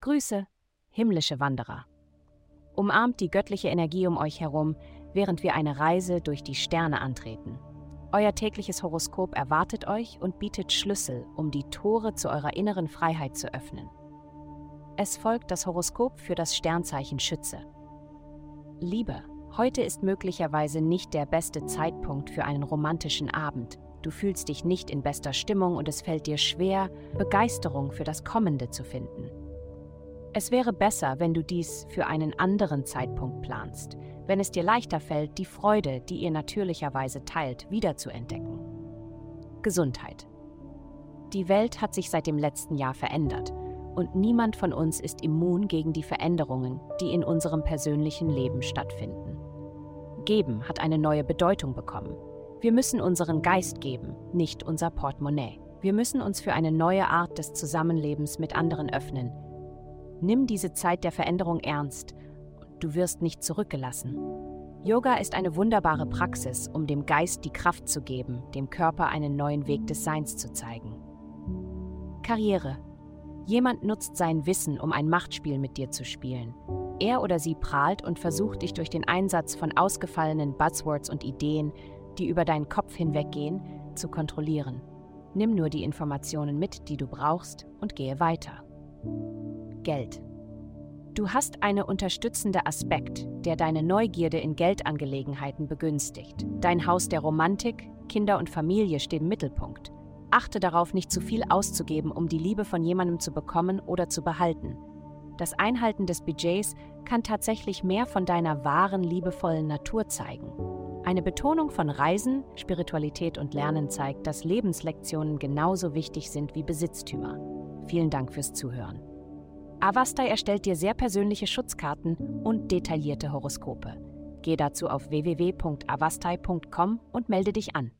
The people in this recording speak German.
Grüße, himmlische Wanderer. Umarmt die göttliche Energie um euch herum, während wir eine Reise durch die Sterne antreten. Euer tägliches Horoskop erwartet euch und bietet Schlüssel, um die Tore zu eurer inneren Freiheit zu öffnen. Es folgt das Horoskop für das Sternzeichen Schütze. Liebe, heute ist möglicherweise nicht der beste Zeitpunkt für einen romantischen Abend. Du fühlst dich nicht in bester Stimmung und es fällt dir schwer, Begeisterung für das Kommende zu finden. Es wäre besser, wenn du dies für einen anderen Zeitpunkt planst, wenn es dir leichter fällt, die Freude, die ihr natürlicherweise teilt, wiederzuentdecken. Gesundheit. Die Welt hat sich seit dem letzten Jahr verändert und niemand von uns ist immun gegen die Veränderungen, die in unserem persönlichen Leben stattfinden. Geben hat eine neue Bedeutung bekommen. Wir müssen unseren Geist geben, nicht unser Portemonnaie. Wir müssen uns für eine neue Art des Zusammenlebens mit anderen öffnen. Nimm diese Zeit der Veränderung ernst. Du wirst nicht zurückgelassen. Yoga ist eine wunderbare Praxis, um dem Geist die Kraft zu geben, dem Körper einen neuen Weg des Seins zu zeigen. Karriere Jemand nutzt sein Wissen, um ein Machtspiel mit dir zu spielen. Er oder sie prahlt und versucht dich durch den Einsatz von ausgefallenen Buzzwords und Ideen, die über deinen Kopf hinweggehen, zu kontrollieren. Nimm nur die Informationen mit, die du brauchst, und gehe weiter. Geld. Du hast einen unterstützenden Aspekt, der deine Neugierde in Geldangelegenheiten begünstigt. Dein Haus der Romantik, Kinder und Familie stehen im Mittelpunkt. Achte darauf, nicht zu viel auszugeben, um die Liebe von jemandem zu bekommen oder zu behalten. Das Einhalten des Budgets kann tatsächlich mehr von deiner wahren, liebevollen Natur zeigen. Eine Betonung von Reisen, Spiritualität und Lernen zeigt, dass Lebenslektionen genauso wichtig sind wie Besitztümer. Vielen Dank fürs Zuhören. Avastai erstellt dir sehr persönliche Schutzkarten und detaillierte Horoskope. Geh dazu auf www.avastai.com und melde dich an.